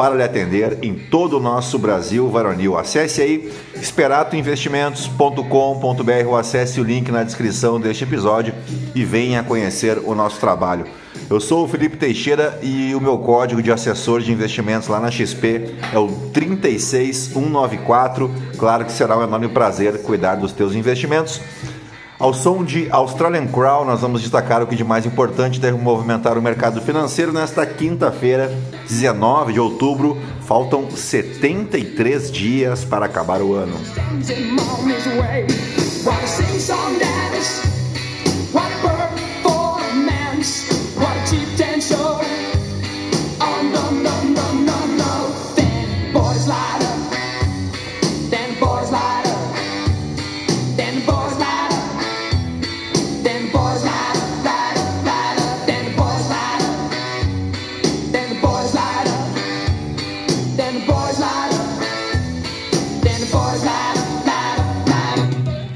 para lhe atender em todo o nosso Brasil varonil. Acesse aí esperatoinvestimentos.com.br ou acesse o link na descrição deste episódio e venha conhecer o nosso trabalho. Eu sou o Felipe Teixeira e o meu código de assessor de investimentos lá na XP é o 36194. Claro que será um enorme prazer cuidar dos teus investimentos. Ao som de Australian Crown, nós vamos destacar o que de mais importante deve movimentar o mercado financeiro nesta quinta-feira, 19 de outubro. Faltam 73 dias para acabar o ano.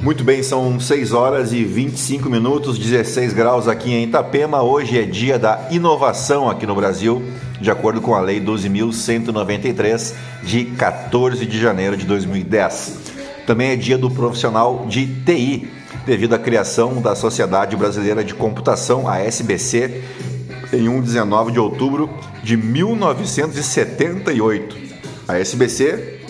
Muito bem, são 6 horas e 25 minutos, 16 graus aqui em Itapema. Hoje é dia da inovação aqui no Brasil, de acordo com a Lei 12.193, de 14 de janeiro de 2010. Também é dia do profissional de TI, devido à criação da Sociedade Brasileira de Computação, a SBC, em 1 19 de outubro de 1978. A SBC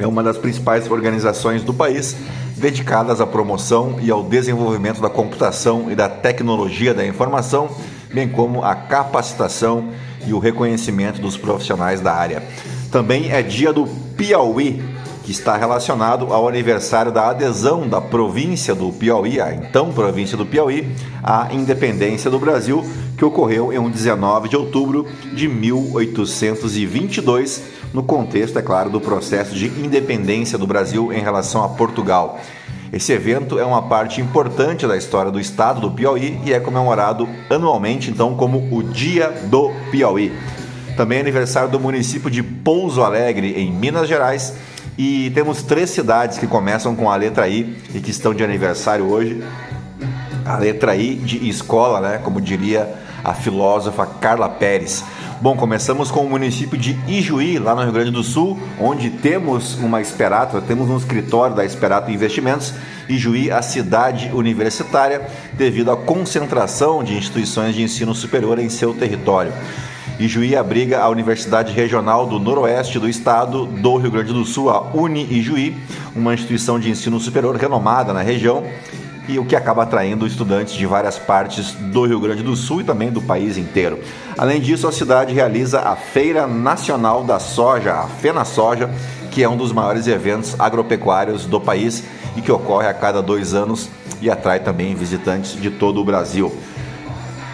é uma das principais organizações do país dedicadas à promoção e ao desenvolvimento da computação e da tecnologia da informação, bem como à capacitação e o reconhecimento dos profissionais da área. Também é dia do Piauí, que está relacionado ao aniversário da adesão da província do Piauí, a então província do Piauí, à independência do Brasil, que ocorreu em 19 de outubro de 1822 no contexto, é claro, do processo de independência do Brasil em relação a Portugal. Esse evento é uma parte importante da história do estado do Piauí e é comemorado anualmente, então, como o Dia do Piauí. Também é aniversário do município de Pouso Alegre, em Minas Gerais, e temos três cidades que começam com a letra I e que estão de aniversário hoje. A letra I de escola, né? Como diria a filósofa Carla Pérez. Bom, começamos com o município de Ijuí, lá no Rio Grande do Sul, onde temos uma Esperato, temos um escritório da Esperato Investimentos. Ijuí, a cidade universitária, devido à concentração de instituições de ensino superior em seu território. Ijuí abriga a Universidade Regional do Noroeste do Estado do Rio Grande do Sul, a Uni Ijuí, uma instituição de ensino superior renomada na região e o que acaba atraindo estudantes de várias partes do Rio Grande do Sul e também do país inteiro. Além disso, a cidade realiza a Feira Nacional da Soja, a Fena Soja, que é um dos maiores eventos agropecuários do país e que ocorre a cada dois anos e atrai também visitantes de todo o Brasil.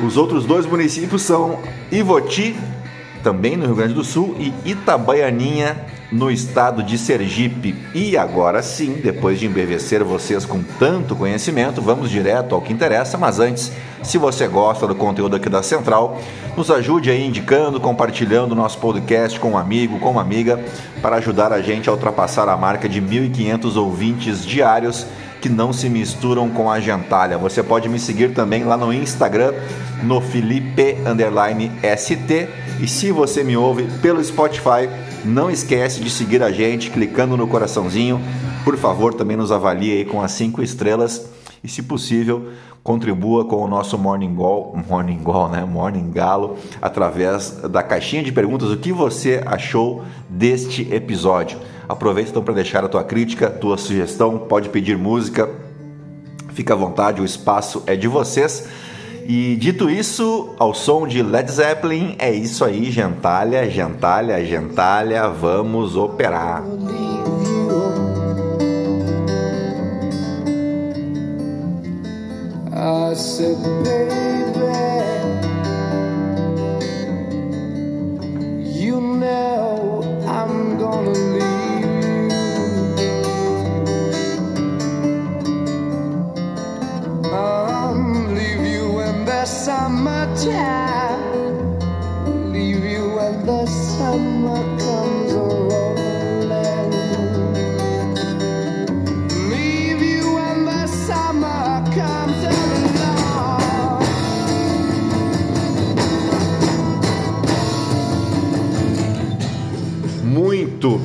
Os outros dois municípios são Ivoti, também no Rio Grande do Sul, e Itabaianinha, no estado de Sergipe. E agora sim, depois de embevecer vocês com tanto conhecimento, vamos direto ao que interessa. Mas antes, se você gosta do conteúdo aqui da Central, nos ajude aí indicando, compartilhando o nosso podcast com um amigo, com uma amiga, para ajudar a gente a ultrapassar a marca de 1.500 ouvintes diários que não se misturam com a gentalha. Você pode me seguir também lá no Instagram, no Felipe ST. E se você me ouve pelo Spotify, não esquece de seguir a gente clicando no coraçãozinho. Por favor, também nos avalie aí com as cinco estrelas e, se possível, contribua com o nosso Morning Gall, Morning Gall, né? Morning Galo, através da caixinha de perguntas. O que você achou deste episódio? Aproveita então para deixar a tua crítica, tua sugestão, pode pedir música. Fica à vontade, o espaço é de vocês. E dito isso, ao som de Led Zeppelin, é isso aí, gentalha, gentalha, gentalha, vamos operar. I said, baby, you know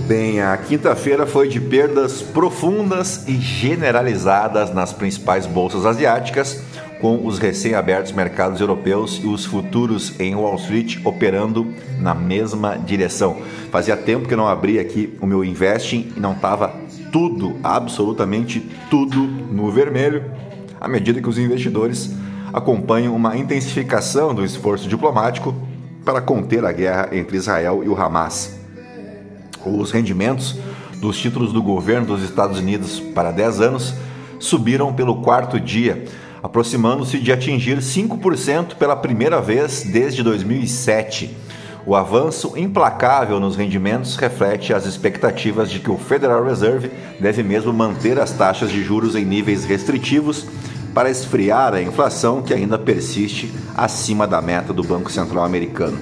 bem, a quinta-feira foi de perdas profundas e generalizadas nas principais bolsas asiáticas, com os recém-abertos mercados europeus e os futuros em Wall Street operando na mesma direção. Fazia tempo que eu não abri aqui o meu investing e não estava tudo, absolutamente tudo no vermelho, à medida que os investidores acompanham uma intensificação do esforço diplomático para conter a guerra entre Israel e o Hamas. Os rendimentos dos títulos do governo dos Estados Unidos para 10 anos subiram pelo quarto dia, aproximando-se de atingir 5% pela primeira vez desde 2007. O avanço implacável nos rendimentos reflete as expectativas de que o Federal Reserve deve mesmo manter as taxas de juros em níveis restritivos para esfriar a inflação que ainda persiste acima da meta do Banco Central Americano.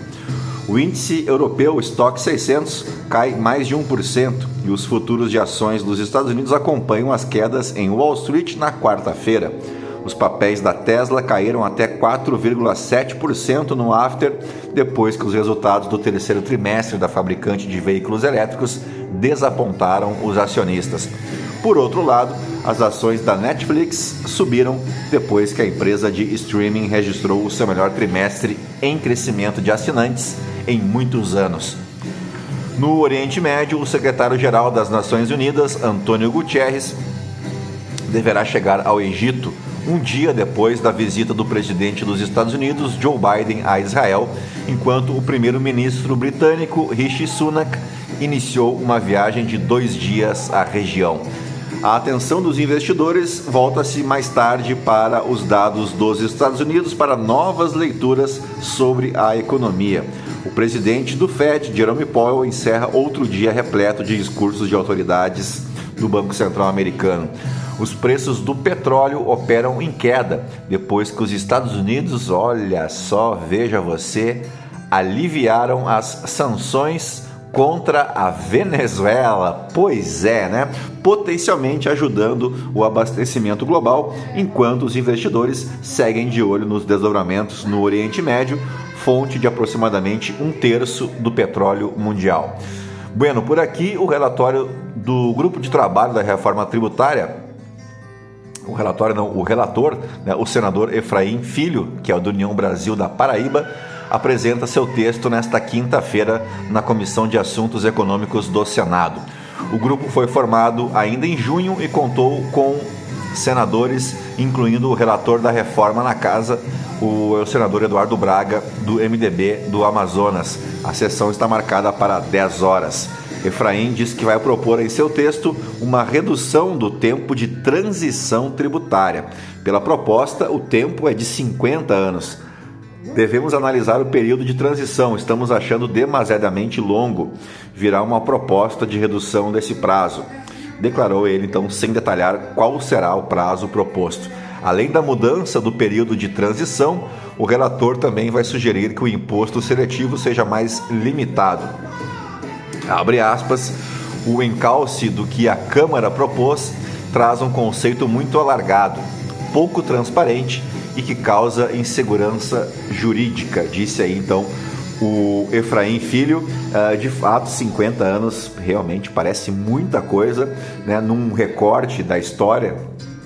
O índice europeu Stock 600 cai mais de 1% e os futuros de ações dos Estados Unidos acompanham as quedas em Wall Street na quarta-feira. Os papéis da Tesla caíram até 4,7% no after, depois que os resultados do terceiro trimestre da fabricante de veículos elétricos desapontaram os acionistas. Por outro lado, as ações da Netflix subiram depois que a empresa de streaming registrou o seu melhor trimestre em crescimento de assinantes em muitos anos. No Oriente Médio, o secretário-geral das Nações Unidas, Antônio Guterres, deverá chegar ao Egito um dia depois da visita do presidente dos Estados Unidos, Joe Biden, a Israel, enquanto o primeiro-ministro britânico, Rishi Sunak, iniciou uma viagem de dois dias à região. A atenção dos investidores volta-se mais tarde para os dados dos Estados Unidos para novas leituras sobre a economia. O presidente do Fed, Jerome Powell, encerra outro dia repleto de discursos de autoridades do Banco Central americano. Os preços do petróleo operam em queda depois que os Estados Unidos, olha só, veja você, aliviaram as sanções contra a Venezuela. Pois é, né? Potencialmente ajudando o abastecimento global, enquanto os investidores seguem de olho nos desdobramentos no Oriente Médio, fonte de aproximadamente um terço do petróleo mundial. Bueno, por aqui o relatório do grupo de trabalho da reforma tributária. O relatório não, o relator, né, o senador Efraim Filho, que é do União Brasil da Paraíba, apresenta seu texto nesta quinta-feira na Comissão de Assuntos Econômicos do Senado. O grupo foi formado ainda em junho e contou com senadores, incluindo o relator da reforma na casa, o senador Eduardo Braga, do MDB do Amazonas. A sessão está marcada para 10 horas. Efraim diz que vai propor em seu texto uma redução do tempo de transição tributária. Pela proposta, o tempo é de 50 anos. Devemos analisar o período de transição, estamos achando demasiadamente longo. Virá uma proposta de redução desse prazo. Declarou ele, então, sem detalhar qual será o prazo proposto. Além da mudança do período de transição, o relator também vai sugerir que o imposto seletivo seja mais limitado. Abre aspas, o encalce do que a Câmara propôs traz um conceito muito alargado, pouco transparente e que causa insegurança jurídica, disse aí então o Efraim Filho. Uh, de fato, 50 anos realmente parece muita coisa, né, num recorte da história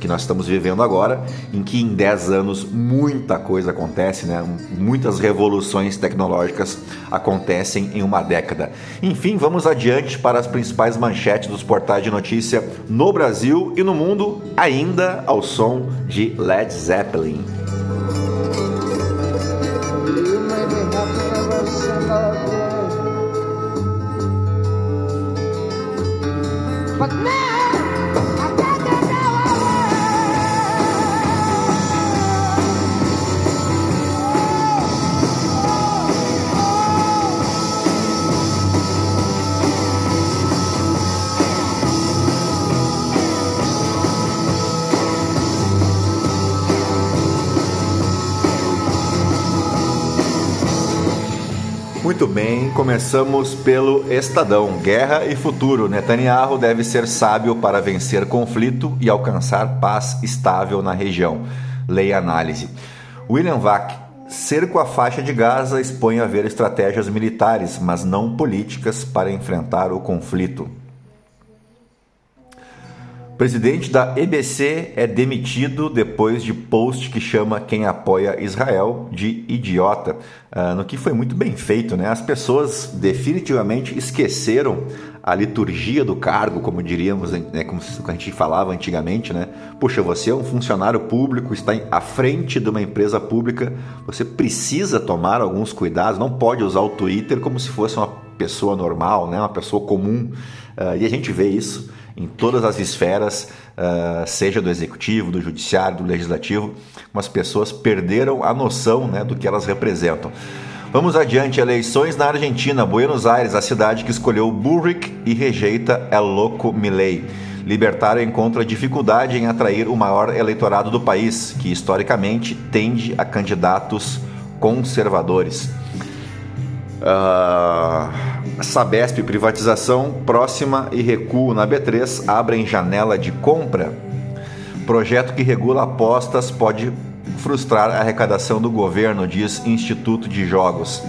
que nós estamos vivendo agora, em que em 10 anos muita coisa acontece, né? muitas revoluções tecnológicas acontecem em uma década. Enfim, vamos adiante para as principais manchetes dos portais de notícia no Brasil e no mundo, ainda ao som de Led Zeppelin. Começamos pelo Estadão. Guerra e futuro. Netanyahu deve ser sábio para vencer conflito e alcançar paz estável na região. Leia análise. William Vac. Cerco à faixa de Gaza expõe a haver estratégias militares, mas não políticas para enfrentar o conflito presidente da EBC é demitido depois de post que chama quem apoia Israel de idiota, uh, no que foi muito bem feito, né? As pessoas definitivamente esqueceram a liturgia do cargo, como diríamos, né, como a gente falava antigamente, né? Puxa, você é um funcionário público, está à frente de uma empresa pública, você precisa tomar alguns cuidados, não pode usar o Twitter como se fosse uma pessoa normal, né? Uma pessoa comum. Uh, e a gente vê isso em todas as esferas, uh, seja do executivo, do judiciário, do legislativo, as pessoas perderam a noção né, do que elas representam. Vamos adiante, eleições na Argentina, Buenos Aires, a cidade que escolheu Bullrich e rejeita El Loco Milei. Libertário encontra dificuldade em atrair o maior eleitorado do país, que historicamente tende a candidatos conservadores. Uh, Sabesp privatização próxima e recuo na B3 abrem janela de compra. Projeto que regula apostas pode frustrar a arrecadação do governo, diz Instituto de Jogos.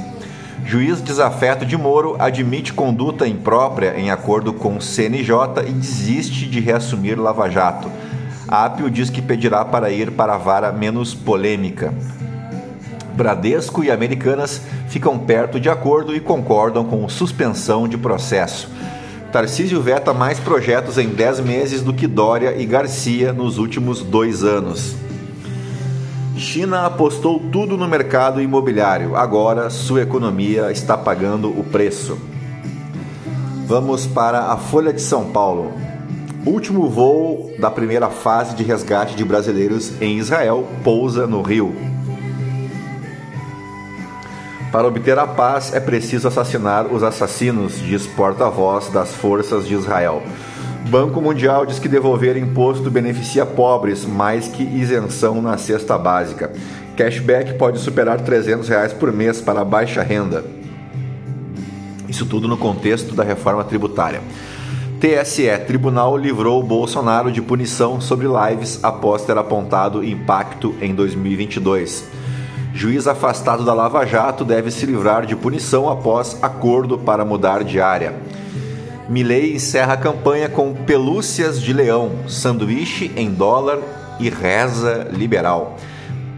Juiz desafeto de Moro admite conduta imprópria em acordo com CNJ e desiste de reassumir Lava Jato. Apio diz que pedirá para ir para a vara menos polêmica. Bradesco e Americanas ficam perto de acordo e concordam com suspensão de processo. Tarcísio veta mais projetos em 10 meses do que Dória e Garcia nos últimos dois anos. China apostou tudo no mercado imobiliário, agora sua economia está pagando o preço. Vamos para a Folha de São Paulo. Último voo da primeira fase de resgate de brasileiros em Israel pousa no Rio. Para obter a paz é preciso assassinar os assassinos, diz porta-voz das forças de Israel. Banco Mundial diz que devolver imposto beneficia pobres mais que isenção na cesta básica. Cashback pode superar 300 reais por mês para baixa renda. Isso tudo no contexto da reforma tributária. TSE Tribunal livrou Bolsonaro de punição sobre lives após ter apontado impacto em 2022. Juiz afastado da Lava Jato deve se livrar de punição após acordo para mudar de área. Milley encerra a campanha com pelúcias de leão, sanduíche em dólar e reza liberal.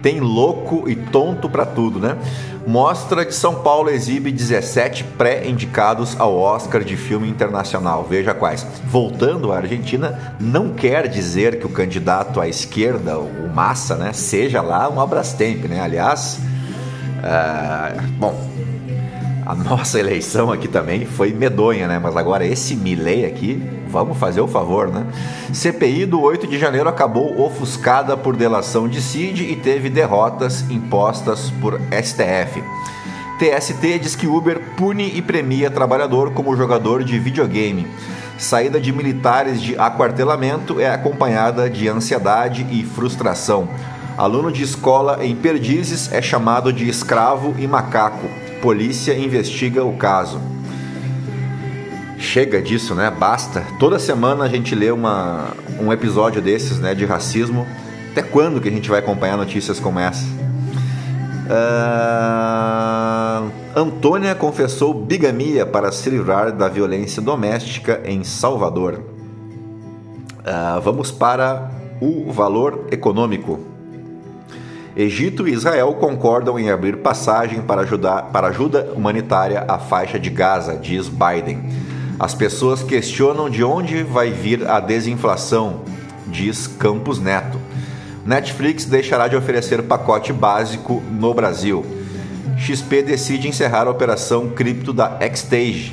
Tem louco e tonto para tudo, né? Mostra de São Paulo exibe 17 pré-indicados ao Oscar de filme internacional. Veja quais. Voltando à Argentina, não quer dizer que o candidato à esquerda, o Massa, né, seja lá um Abrastemp, né? Aliás, uh, bom, a nossa eleição aqui também foi medonha, né? Mas agora esse Milley aqui, vamos fazer o favor, né? CPI do 8 de janeiro acabou ofuscada por delação de Cid e teve derrotas impostas por STF. TST diz que Uber pune e premia trabalhador como jogador de videogame. Saída de militares de aquartelamento é acompanhada de ansiedade e frustração. Aluno de escola em Perdizes é chamado de escravo e macaco polícia investiga o caso. Chega disso, né? Basta. Toda semana a gente lê uma, um episódio desses, né, de racismo. Até quando que a gente vai acompanhar notícias como essa? Uh, Antônia confessou bigamia para se livrar da violência doméstica em Salvador. Uh, vamos para o valor econômico. Egito e Israel concordam em abrir passagem para, ajudar, para ajuda humanitária à faixa de Gaza, diz Biden. As pessoas questionam de onde vai vir a desinflação, diz Campos Neto. Netflix deixará de oferecer pacote básico no Brasil. XP decide encerrar a operação cripto da Xstage.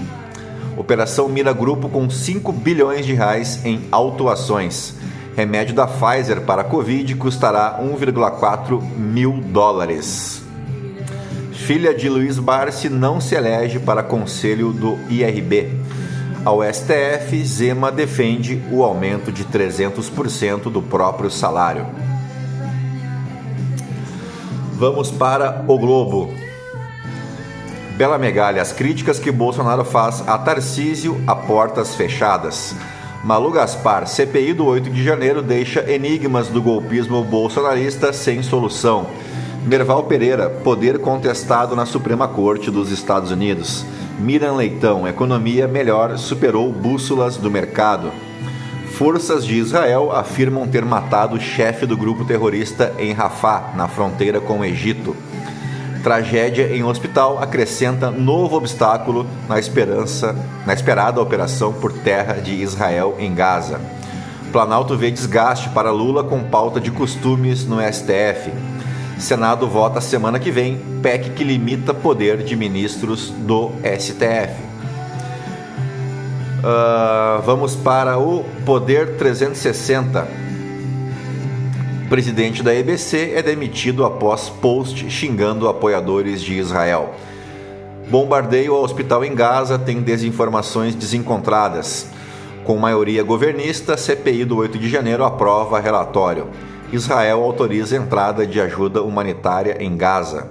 Operação mira grupo com 5 bilhões de reais em autuações. Remédio da Pfizer para Covid custará 1,4 mil dólares. Filha de Luiz Barsi não se elege para conselho do IRB. Ao STF, Zema defende o aumento de 300% do próprio salário. Vamos para o Globo. Bela Megalha, as críticas que Bolsonaro faz a Tarcísio a portas fechadas. Malu Gaspar, CPI do 8 de janeiro deixa enigmas do golpismo bolsonarista sem solução. Merval Pereira, poder contestado na Suprema Corte dos Estados Unidos. Miran Leitão, economia melhor superou bússolas do mercado. Forças de Israel afirmam ter matado o chefe do grupo terrorista em Rafah, na fronteira com o Egito. Tragédia em hospital acrescenta novo obstáculo na esperança, na esperada operação por terra de Israel em Gaza. Planalto vê desgaste para Lula com pauta de costumes no STF. Senado vota semana que vem PEC que limita poder de ministros do STF. Uh, ah, vamos para o Poder 360 presidente da EBC é demitido após post xingando apoiadores de Israel. Bombardeio ao hospital em Gaza tem desinformações desencontradas. Com maioria governista, CPI do 8 de janeiro aprova relatório. Israel autoriza entrada de ajuda humanitária em Gaza.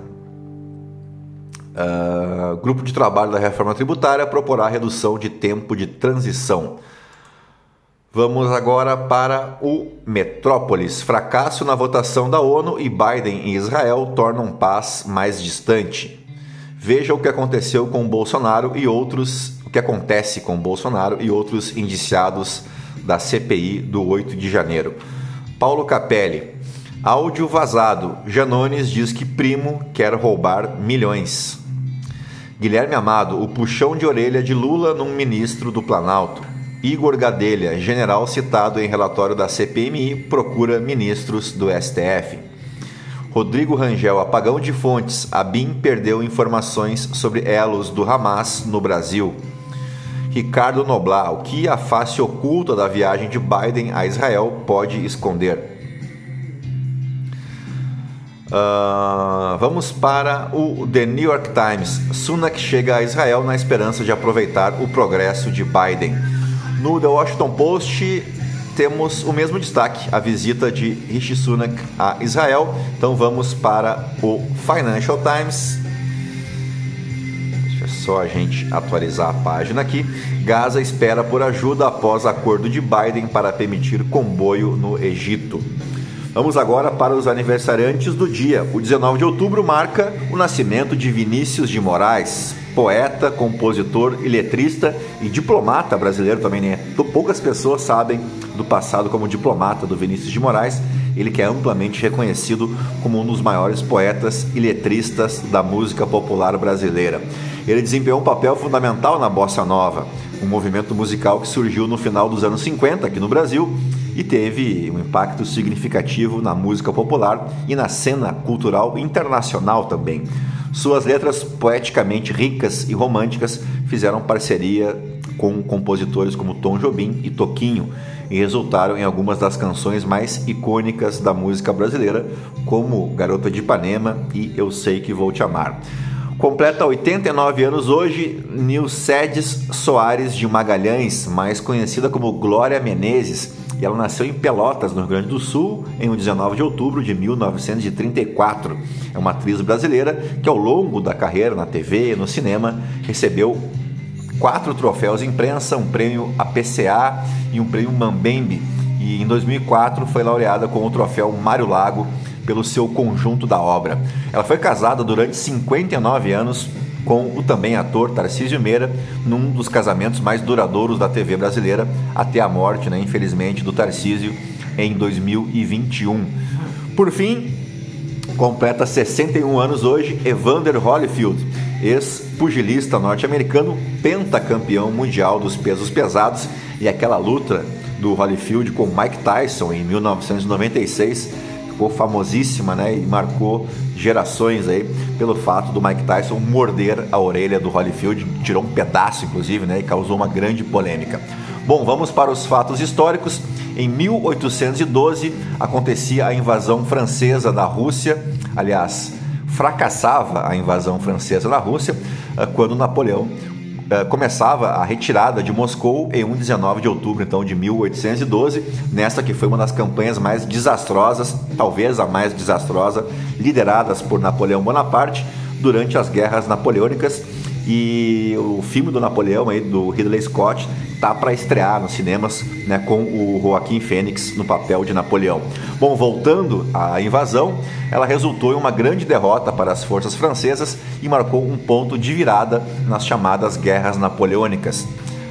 Uh, grupo de trabalho da reforma tributária proporá redução de tempo de transição. Vamos agora para o Metrópolis. Fracasso na votação da ONU e Biden em Israel tornam paz mais distante. Veja o que aconteceu com Bolsonaro e outros, o que acontece com Bolsonaro e outros indiciados da CPI do 8 de janeiro. Paulo Capelli. Áudio vazado. Janones diz que primo quer roubar milhões. Guilherme Amado, o puxão de orelha de Lula num ministro do Planalto. Igor Gadelha, general citado em relatório da CPMI, procura ministros do STF. Rodrigo Rangel, apagão de fontes. A BIM perdeu informações sobre elos do Hamas no Brasil. Ricardo Noblar, o que a face oculta da viagem de Biden a Israel pode esconder? Uh, vamos para o The New York Times. Sunak chega a Israel na esperança de aproveitar o progresso de Biden. No The Washington Post temos o mesmo destaque, a visita de Rishi Sunak a Israel. Então vamos para o Financial Times. Deixa só a gente atualizar a página aqui. Gaza espera por ajuda após acordo de Biden para permitir comboio no Egito. Vamos agora para os aniversariantes do dia. O 19 de outubro marca o nascimento de Vinícius de Moraes, poeta, compositor e letrista e diplomata brasileiro também, né? Poucas pessoas sabem do passado como diplomata do Vinícius de Moraes, ele que é amplamente reconhecido como um dos maiores poetas e letristas da música popular brasileira. Ele desempenhou um papel fundamental na bossa nova, um movimento musical que surgiu no final dos anos 50 aqui no Brasil e teve um impacto significativo na música popular e na cena cultural internacional também. Suas letras poeticamente ricas e românticas fizeram parceria com compositores como Tom Jobim e Toquinho e resultaram em algumas das canções mais icônicas da música brasileira, como Garota de Ipanema e Eu Sei Que Vou Te Amar. Completa 89 anos hoje Nilcedes Soares de Magalhães, mais conhecida como Glória Menezes, e ela nasceu em Pelotas, no Rio Grande do Sul, em 19 de outubro de 1934. É uma atriz brasileira que, ao longo da carreira na TV e no cinema, recebeu quatro troféus imprensa, um prêmio APCA e um prêmio Mambembe. E em 2004 foi laureada com o troféu Mário Lago pelo seu conjunto da obra. Ela foi casada durante 59 anos com o também ator Tarcísio Meira, num dos casamentos mais duradouros da TV brasileira, até a morte, né, infelizmente, do Tarcísio em 2021. Por fim, completa 61 anos hoje Evander Holyfield, ex-pugilista norte-americano, pentacampeão mundial dos pesos pesados, e aquela luta do Holyfield com Mike Tyson em 1996 ficou famosíssima, né? E marcou gerações aí pelo fato do Mike Tyson morder a orelha do Holyfield, tirou um pedaço inclusive, né? E causou uma grande polêmica. Bom, vamos para os fatos históricos. Em 1812 acontecia a invasão francesa da Rússia, aliás, fracassava a invasão francesa na Rússia eh, quando Napoleão eh, começava a retirada de Moscou em 1 19 de outubro então de 1812, nessa que foi uma das campanhas mais desastrosas, talvez a mais desastrosa, lideradas por Napoleão Bonaparte durante as guerras napoleônicas e o filme do Napoleão aí do Ridley Scott tá para estrear nos cinemas, né, com o Joaquim Fênix no papel de Napoleão. Bom, voltando à invasão, ela resultou em uma grande derrota para as forças francesas e marcou um ponto de virada nas chamadas guerras napoleônicas.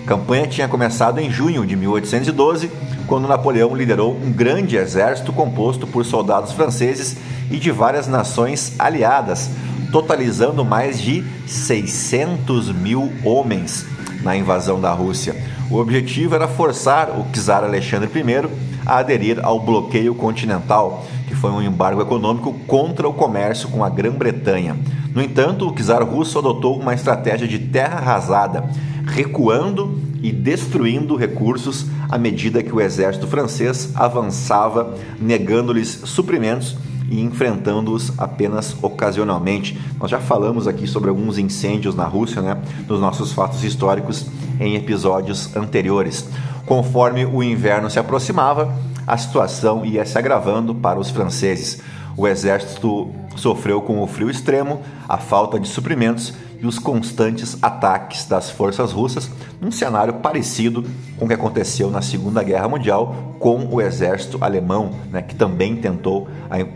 A campanha tinha começado em junho de 1812, quando Napoleão liderou um grande exército composto por soldados franceses e de várias nações aliadas, totalizando mais de 600 mil homens na invasão da Rússia. O objetivo era forçar o czar Alexandre I a aderir ao bloqueio continental, que foi um embargo econômico contra o comércio com a Grã-Bretanha. No entanto, o czar russo adotou uma estratégia de terra arrasada, recuando e destruindo recursos à medida que o exército francês avançava, negando-lhes suprimentos e enfrentando-os apenas ocasionalmente. Nós já falamos aqui sobre alguns incêndios na Rússia, né, nos nossos fatos históricos em episódios anteriores. Conforme o inverno se aproximava, a situação ia se agravando para os franceses. O exército sofreu com o frio extremo, a falta de suprimentos e os constantes ataques das forças russas, num cenário parecido com o que aconteceu na Segunda Guerra Mundial com o exército alemão, né, que também tentou,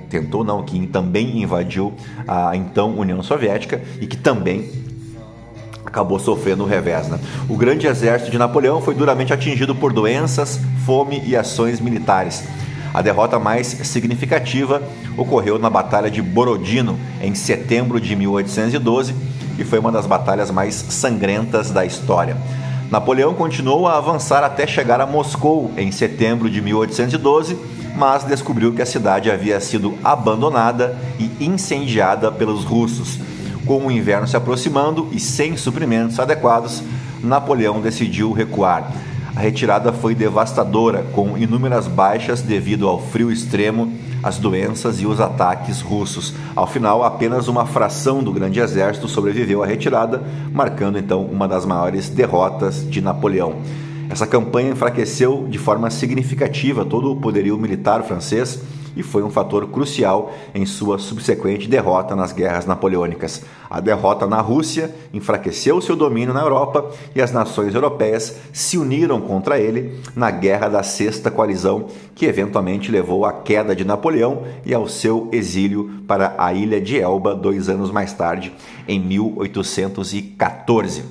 tentou não, que também invadiu a então União Soviética e que também acabou sofrendo o revés. Né? O grande exército de Napoleão foi duramente atingido por doenças, fome e ações militares. A derrota mais significativa ocorreu na Batalha de Borodino, em setembro de 1812, e foi uma das batalhas mais sangrentas da história. Napoleão continuou a avançar até chegar a Moscou em setembro de 1812, mas descobriu que a cidade havia sido abandonada e incendiada pelos russos. Com o inverno se aproximando e sem suprimentos adequados, Napoleão decidiu recuar. A retirada foi devastadora, com inúmeras baixas devido ao frio extremo, as doenças e os ataques russos. Ao final, apenas uma fração do grande exército sobreviveu à retirada, marcando então uma das maiores derrotas de Napoleão. Essa campanha enfraqueceu de forma significativa todo o poderio militar francês e foi um fator crucial em sua subsequente derrota nas guerras napoleônicas. A derrota na Rússia enfraqueceu seu domínio na Europa e as nações europeias se uniram contra ele na Guerra da Sexta Coalizão, que eventualmente levou à queda de Napoleão e ao seu exílio para a ilha de Elba dois anos mais tarde, em 1814.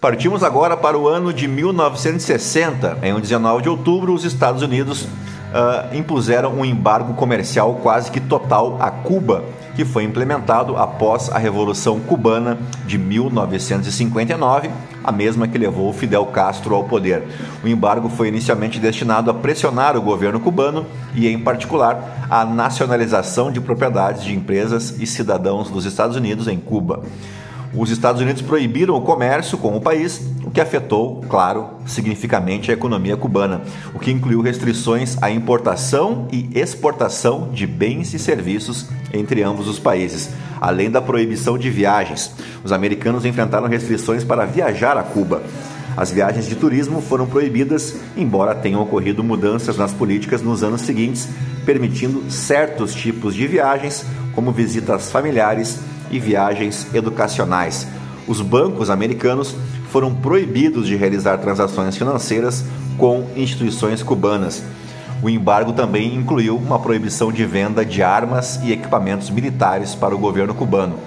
Partimos agora para o ano de 1960. Em 19 de outubro, os Estados Unidos uh, impuseram um embargo comercial quase que total a Cuba, que foi implementado após a Revolução Cubana de 1959, a mesma que levou Fidel Castro ao poder. O embargo foi inicialmente destinado a pressionar o governo cubano e, em particular, a nacionalização de propriedades de empresas e cidadãos dos Estados Unidos em Cuba. Os Estados Unidos proibiram o comércio com o país, o que afetou, claro, significativamente a economia cubana, o que incluiu restrições à importação e exportação de bens e serviços entre ambos os países, além da proibição de viagens. Os americanos enfrentaram restrições para viajar a Cuba. As viagens de turismo foram proibidas, embora tenham ocorrido mudanças nas políticas nos anos seguintes, permitindo certos tipos de viagens, como visitas familiares e viagens educacionais. Os bancos americanos foram proibidos de realizar transações financeiras com instituições cubanas. O embargo também incluiu uma proibição de venda de armas e equipamentos militares para o governo cubano.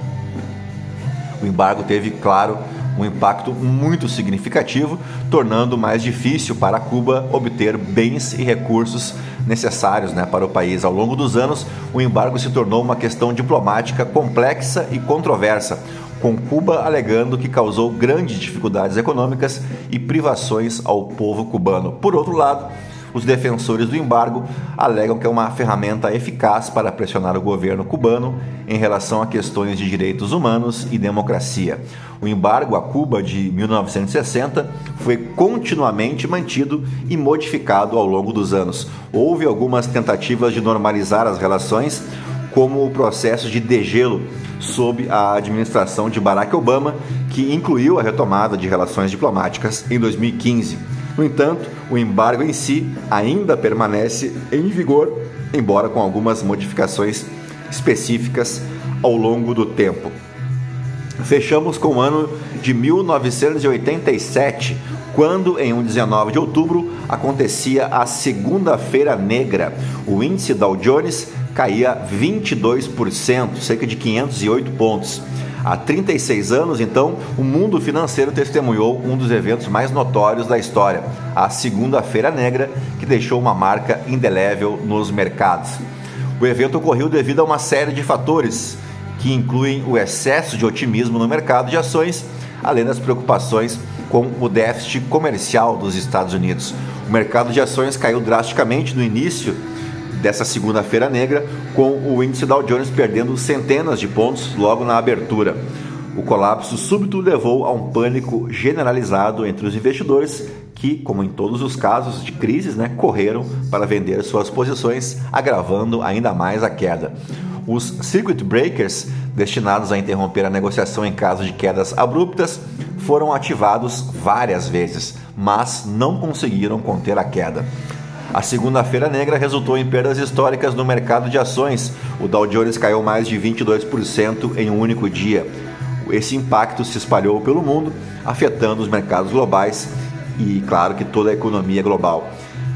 O embargo teve, claro, um impacto muito significativo, tornando mais difícil para Cuba obter bens e recursos necessários né, para o país. Ao longo dos anos, o embargo se tornou uma questão diplomática complexa e controversa, com Cuba alegando que causou grandes dificuldades econômicas e privações ao povo cubano. Por outro lado, os defensores do embargo alegam que é uma ferramenta eficaz para pressionar o governo cubano em relação a questões de direitos humanos e democracia. O embargo a Cuba de 1960 foi continuamente mantido e modificado ao longo dos anos. Houve algumas tentativas de normalizar as relações, como o processo de degelo sob a administração de Barack Obama, que incluiu a retomada de relações diplomáticas em 2015. No entanto, o embargo em si ainda permanece em vigor, embora com algumas modificações específicas ao longo do tempo. Fechamos com o ano de 1987, quando em um 19 de outubro acontecia a Segunda-feira Negra. O índice Dow Jones caía 22%, cerca de 508 pontos. Há 36 anos, então, o mundo financeiro testemunhou um dos eventos mais notórios da história, a Segunda-feira Negra, que deixou uma marca indelével nos mercados. O evento ocorreu devido a uma série de fatores, que incluem o excesso de otimismo no mercado de ações, além das preocupações com o déficit comercial dos Estados Unidos. O mercado de ações caiu drasticamente no início dessa segunda-feira negra, com o índice Dow Jones perdendo centenas de pontos logo na abertura. O colapso súbito levou a um pânico generalizado entre os investidores que, como em todos os casos de crises, né, correram para vender suas posições, agravando ainda mais a queda. Os circuit breakers, destinados a interromper a negociação em caso de quedas abruptas, foram ativados várias vezes, mas não conseguiram conter a queda. A segunda-feira negra resultou em perdas históricas no mercado de ações. O Dow Jones caiu mais de 22% em um único dia. Esse impacto se espalhou pelo mundo, afetando os mercados globais e, claro, que toda a economia global.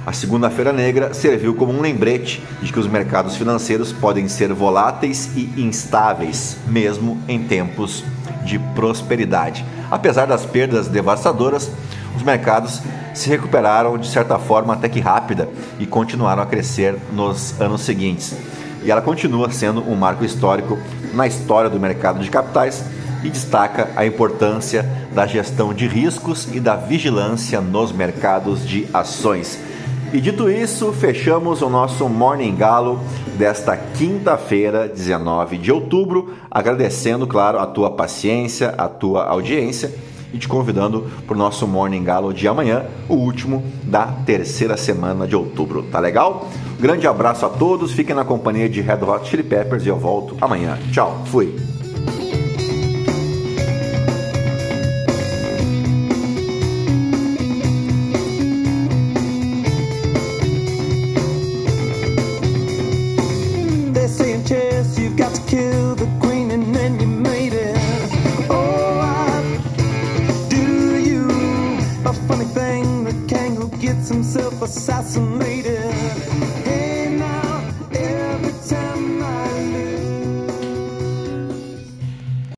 A segunda-feira negra serviu como um lembrete de que os mercados financeiros podem ser voláteis e instáveis, mesmo em tempos de prosperidade. Apesar das perdas devastadoras, os mercados se recuperaram de certa forma até que rápida e continuaram a crescer nos anos seguintes. E ela continua sendo um marco histórico na história do mercado de capitais e destaca a importância da gestão de riscos e da vigilância nos mercados de ações. E dito isso, fechamos o nosso Morning Galo desta quinta-feira, 19 de outubro, agradecendo, claro, a tua paciência, a tua audiência e te convidando para o nosso Morning Galo de amanhã, o último da terceira semana de outubro. Tá legal? Grande abraço a todos, fiquem na companhia de Red Hot Chili Peppers e eu volto amanhã. Tchau, fui!